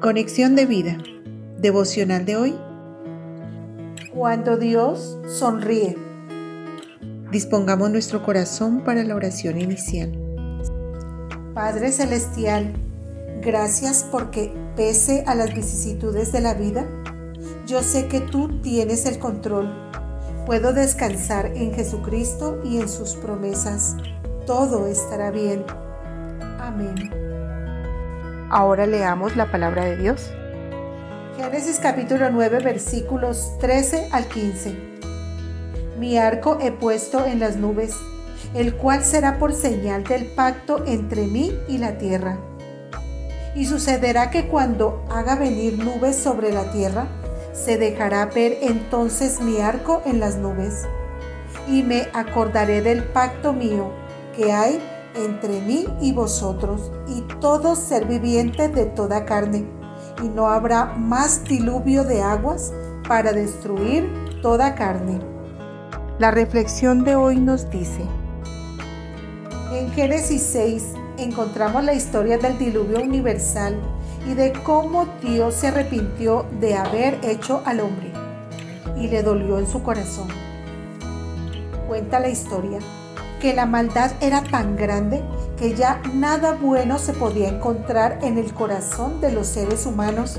Conexión de vida. Devocional de hoy. Cuando Dios sonríe. Dispongamos nuestro corazón para la oración inicial. Padre Celestial, gracias porque pese a las vicisitudes de la vida, yo sé que tú tienes el control. Puedo descansar en Jesucristo y en sus promesas. Todo estará bien. Amén. Ahora leamos la palabra de Dios. Génesis capítulo 9 versículos 13 al 15. Mi arco he puesto en las nubes, el cual será por señal del pacto entre mí y la tierra. Y sucederá que cuando haga venir nubes sobre la tierra, se dejará ver entonces mi arco en las nubes. Y me acordaré del pacto mío que hay entre mí y vosotros y todo ser viviente de toda carne, y no habrá más diluvio de aguas para destruir toda carne. La reflexión de hoy nos dice, en Génesis 6 encontramos la historia del diluvio universal y de cómo Dios se arrepintió de haber hecho al hombre y le dolió en su corazón. Cuenta la historia que la maldad era tan grande que ya nada bueno se podía encontrar en el corazón de los seres humanos.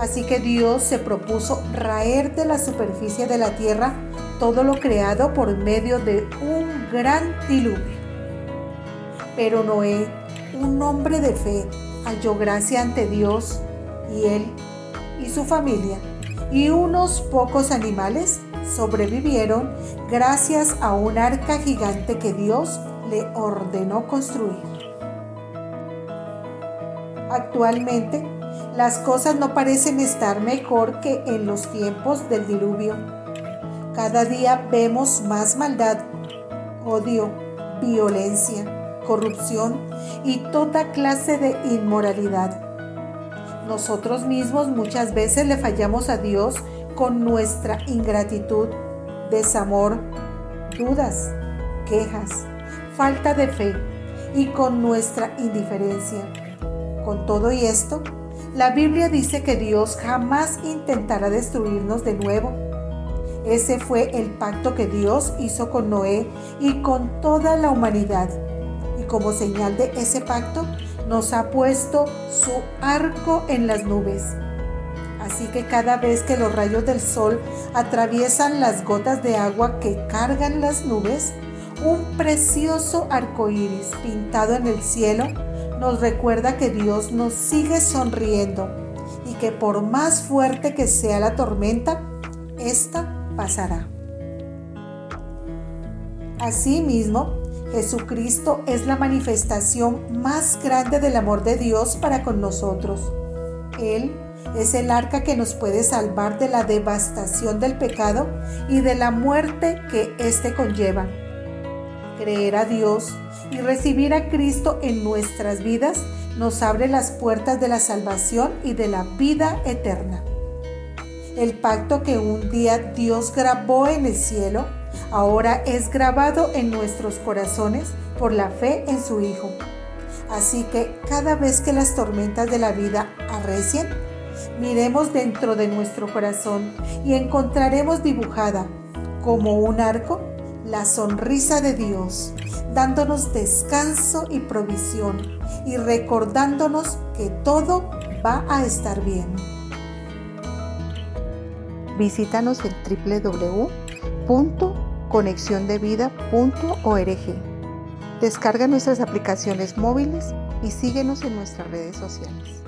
Así que Dios se propuso raer de la superficie de la tierra todo lo creado por medio de un gran diluvio. Pero Noé, un hombre de fe, halló gracia ante Dios y él y su familia y unos pocos animales sobrevivieron gracias a un arca gigante que Dios le ordenó construir. Actualmente, las cosas no parecen estar mejor que en los tiempos del diluvio. Cada día vemos más maldad, odio, violencia, corrupción y toda clase de inmoralidad. Nosotros mismos muchas veces le fallamos a Dios con nuestra ingratitud, desamor, dudas, quejas, falta de fe y con nuestra indiferencia. Con todo y esto, la Biblia dice que Dios jamás intentará destruirnos de nuevo. Ese fue el pacto que Dios hizo con Noé y con toda la humanidad. Y como señal de ese pacto, nos ha puesto su arco en las nubes Así que cada vez que los rayos del sol atraviesan las gotas de agua que cargan las nubes, un precioso arco iris pintado en el cielo nos recuerda que Dios nos sigue sonriendo y que por más fuerte que sea la tormenta, esta pasará. Asimismo, Jesucristo es la manifestación más grande del amor de Dios para con nosotros. Él es el arca que nos puede salvar de la devastación del pecado y de la muerte que éste conlleva. Creer a Dios y recibir a Cristo en nuestras vidas nos abre las puertas de la salvación y de la vida eterna. El pacto que un día Dios grabó en el cielo, ahora es grabado en nuestros corazones por la fe en su Hijo. Así que cada vez que las tormentas de la vida arrecien, miremos dentro de nuestro corazón y encontraremos dibujada como un arco la sonrisa de Dios, dándonos descanso y provisión y recordándonos que todo va a estar bien. Visítanos en www.conexiondevida.org. Descarga nuestras aplicaciones móviles y síguenos en nuestras redes sociales.